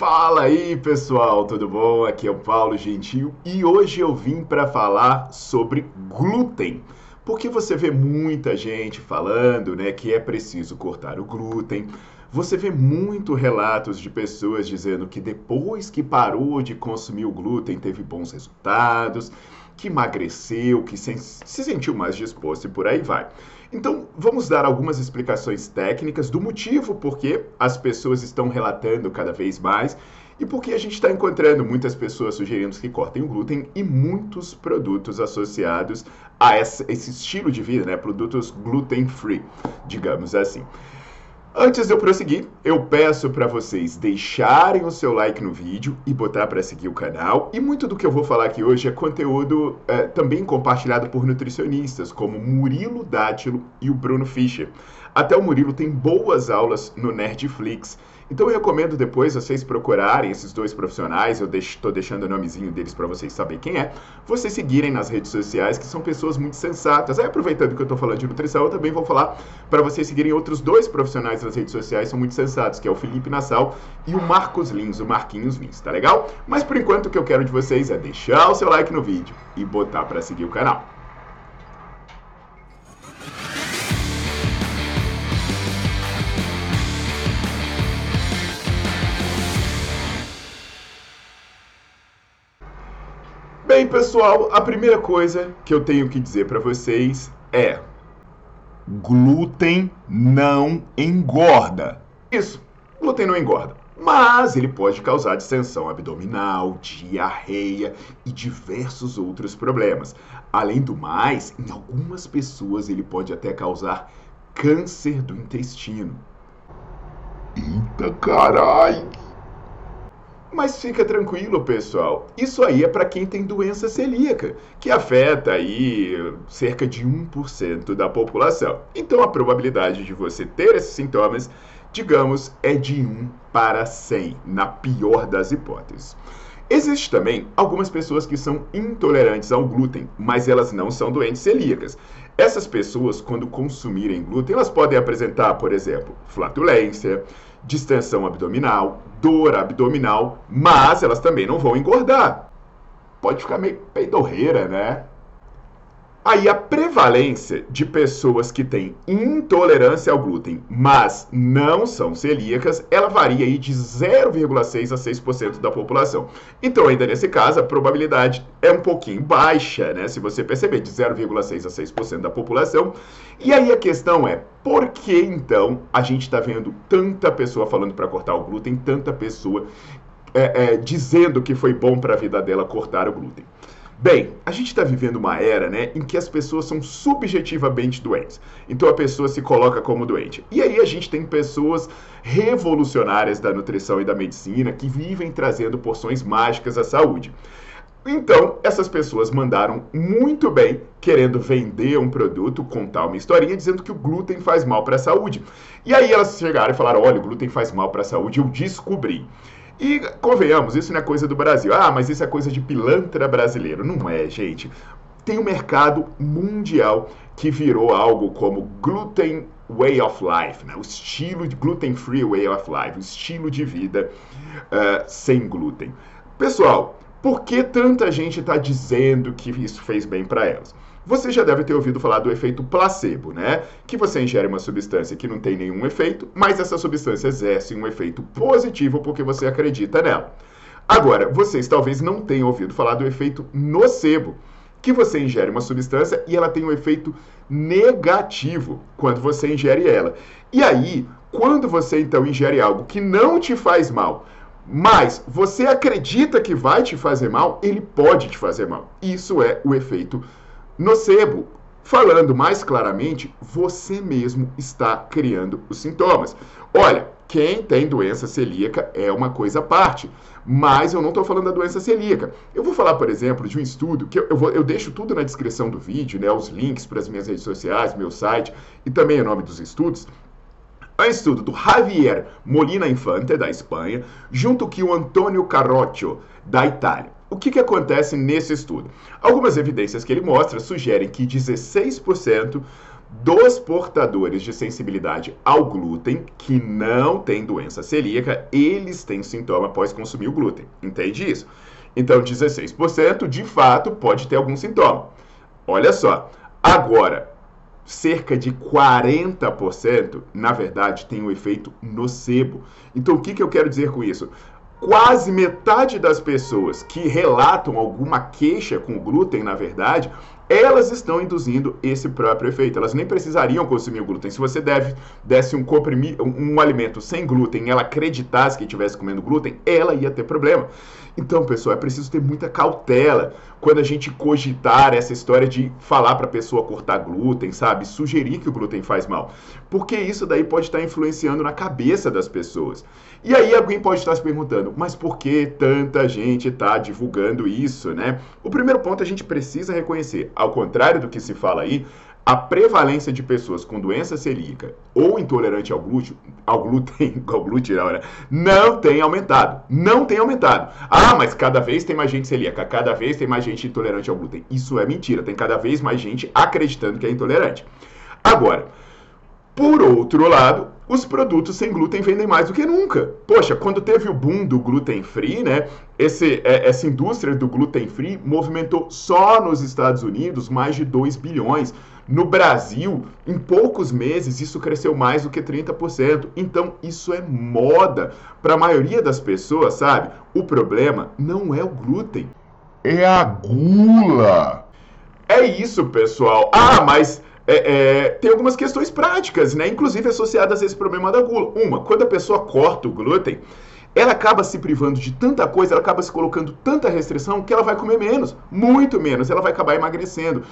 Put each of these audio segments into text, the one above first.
Fala aí pessoal, tudo bom? Aqui é o Paulo Gentil e hoje eu vim para falar sobre glúten. Porque você vê muita gente falando, né, que é preciso cortar o glúten. Você vê muito relatos de pessoas dizendo que depois que parou de consumir o glúten teve bons resultados, que emagreceu, que se, se sentiu mais disposto e por aí vai. Então, vamos dar algumas explicações técnicas do motivo por que as pessoas estão relatando cada vez mais e por que a gente está encontrando muitas pessoas sugerindo que cortem o glúten e muitos produtos associados a esse estilo de vida, né? Produtos gluten free, digamos assim. Antes de eu prosseguir, eu peço para vocês deixarem o seu like no vídeo e botar para seguir o canal. E muito do que eu vou falar aqui hoje é conteúdo é, também compartilhado por nutricionistas como Murilo Dátilo e o Bruno Fischer. Até o Murilo tem boas aulas no Nerdflix então eu recomendo depois vocês procurarem esses dois profissionais, eu estou deixando o nomezinho deles para vocês saberem quem é, vocês seguirem nas redes sociais, que são pessoas muito sensatas. Aí aproveitando que eu estou falando de nutrição, eu também vou falar para vocês seguirem outros dois profissionais nas redes sociais, são muito sensatos, que é o Felipe Nassau e o Marcos Lins, o Marquinhos Lins, tá legal? Mas por enquanto o que eu quero de vocês é deixar o seu like no vídeo e botar para seguir o canal. Bem, pessoal, a primeira coisa que eu tenho que dizer para vocês é: glúten não engorda. Isso, glúten não engorda. Mas ele pode causar distensão abdominal, diarreia e diversos outros problemas. Além do mais, em algumas pessoas ele pode até causar câncer do intestino. Eita caralho! Mas fica tranquilo, pessoal. Isso aí é para quem tem doença celíaca, que afeta aí cerca de 1% da população. Então a probabilidade de você ter esses sintomas, digamos, é de 1 para 100, na pior das hipóteses. Existem também algumas pessoas que são intolerantes ao glúten, mas elas não são doentes celíacas. Essas pessoas, quando consumirem glúten, elas podem apresentar, por exemplo, flatulência, distensão abdominal, dor abdominal, mas elas também não vão engordar. Pode ficar meio peidorreira, né? Aí a prevalência de pessoas que têm intolerância ao glúten, mas não são celíacas, ela varia aí de 0,6 a 6% da população. Então, ainda nesse caso, a probabilidade é um pouquinho baixa, né? Se você perceber, de 0,6 a 6% da população. E aí a questão é, por que então a gente está vendo tanta pessoa falando para cortar o glúten, tanta pessoa é, é, dizendo que foi bom para a vida dela cortar o glúten? Bem, a gente está vivendo uma era né, em que as pessoas são subjetivamente doentes. Então a pessoa se coloca como doente. E aí a gente tem pessoas revolucionárias da nutrição e da medicina que vivem trazendo porções mágicas à saúde. Então, essas pessoas mandaram muito bem, querendo vender um produto, contar uma historinha, dizendo que o glúten faz mal para a saúde. E aí elas chegaram e falaram: olha, o glúten faz mal para a saúde, eu descobri. E convenhamos, isso não é coisa do Brasil. Ah, mas isso é coisa de pilantra brasileiro. Não é, gente. Tem um mercado mundial que virou algo como gluten way of life, né? o estilo de gluten free way of life, o estilo de vida uh, sem glúten. Pessoal, por que tanta gente está dizendo que isso fez bem para elas? Você já deve ter ouvido falar do efeito placebo, né? Que você ingere uma substância que não tem nenhum efeito, mas essa substância exerce um efeito positivo porque você acredita nela. Agora, vocês talvez não tenham ouvido falar do efeito nocebo, que você ingere uma substância e ela tem um efeito negativo quando você ingere ela. E aí, quando você então ingere algo que não te faz mal, mas você acredita que vai te fazer mal, ele pode te fazer mal. Isso é o efeito nocebo. Falando mais claramente, você mesmo está criando os sintomas. Olha, quem tem doença celíaca é uma coisa à parte, mas eu não estou falando da doença celíaca. Eu vou falar, por exemplo, de um estudo que eu, vou, eu deixo tudo na descrição do vídeo, né, os links para as minhas redes sociais, meu site e também o nome dos estudos. É um estudo do Javier Molina Infante, da Espanha, junto com o Antônio Carroccio, da Itália. O que, que acontece nesse estudo? Algumas evidências que ele mostra sugerem que 16% dos portadores de sensibilidade ao glúten que não têm doença celíaca, eles têm sintoma após consumir o glúten. Entende isso? Então, 16% de fato pode ter algum sintoma. Olha só. Agora, cerca de 40%, na verdade, tem um efeito nocebo. Então, o que, que eu quero dizer com isso? Quase metade das pessoas que relatam alguma queixa com glúten, na verdade, elas estão induzindo esse próprio efeito. Elas nem precisariam consumir o glúten. Se você deve, desse um, comprimi, um, um alimento sem glúten e ela acreditasse que estivesse comendo glúten, ela ia ter problema. Então, pessoal, é preciso ter muita cautela quando a gente cogitar essa história de falar para a pessoa cortar glúten, sabe? Sugerir que o glúten faz mal. Porque isso daí pode estar influenciando na cabeça das pessoas. E aí alguém pode estar se perguntando, mas por que tanta gente está divulgando isso, né? O primeiro ponto a gente precisa reconhecer, ao contrário do que se fala aí, a prevalência de pessoas com doença celíaca ou intolerante ao glúten, ao glúten, ao glúten né, não tem aumentado. Não tem aumentado. Ah, mas cada vez tem mais gente celíaca, cada vez tem mais gente intolerante ao glúten. Isso é mentira. Tem cada vez mais gente acreditando que é intolerante. Agora, por outro lado, os produtos sem glúten vendem mais do que nunca. Poxa, quando teve o boom do gluten free, né? Esse, é, essa indústria do gluten free movimentou só nos Estados Unidos mais de 2 bilhões. No Brasil, em poucos meses, isso cresceu mais do que 30%. Então, isso é moda para a maioria das pessoas, sabe? O problema não é o glúten, é a gula. É isso, pessoal. Ah, mas é, é, tem algumas questões práticas, né? Inclusive associadas a esse problema da gula. Uma, quando a pessoa corta o glúten, ela acaba se privando de tanta coisa, ela acaba se colocando tanta restrição que ela vai comer menos, muito menos, ela vai acabar emagrecendo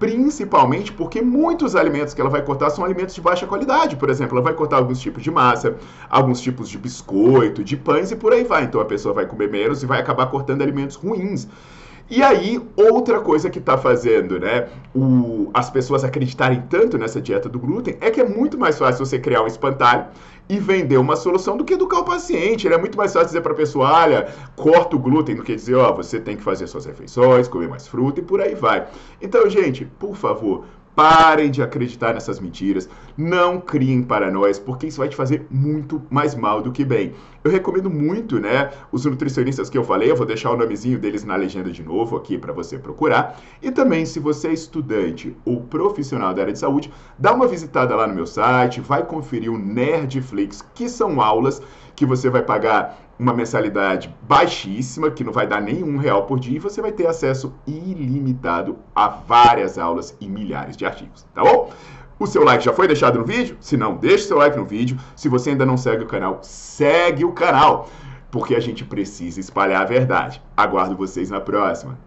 principalmente porque muitos alimentos que ela vai cortar são alimentos de baixa qualidade. Por exemplo, ela vai cortar alguns tipos de massa, alguns tipos de biscoito, de pães e por aí vai. Então a pessoa vai comer menos e vai acabar cortando alimentos ruins. E aí, outra coisa que está fazendo né, o, as pessoas acreditarem tanto nessa dieta do glúten é que é muito mais fácil você criar um espantalho e vender uma solução do que educar o paciente. É muito mais fácil dizer para a pessoa, olha, corta o glúten, do que dizer, ó, oh, você tem que fazer suas refeições, comer mais fruta e por aí vai. Então, gente, por favor, Parem de acreditar nessas mentiras, não criem paranoias, porque isso vai te fazer muito mais mal do que bem. Eu recomendo muito, né, os nutricionistas que eu falei, eu vou deixar o nomezinho deles na legenda de novo aqui para você procurar. E também, se você é estudante ou profissional da área de saúde, dá uma visitada lá no meu site, vai conferir o Nerdflix, que são aulas que você vai pagar uma mensalidade baixíssima, que não vai dar nenhum real por dia, e você vai ter acesso ilimitado a várias aulas e milhares de artigos, tá bom? O seu like já foi deixado no vídeo? Se não, deixe seu like no vídeo. Se você ainda não segue o canal, segue o canal, porque a gente precisa espalhar a verdade. Aguardo vocês na próxima.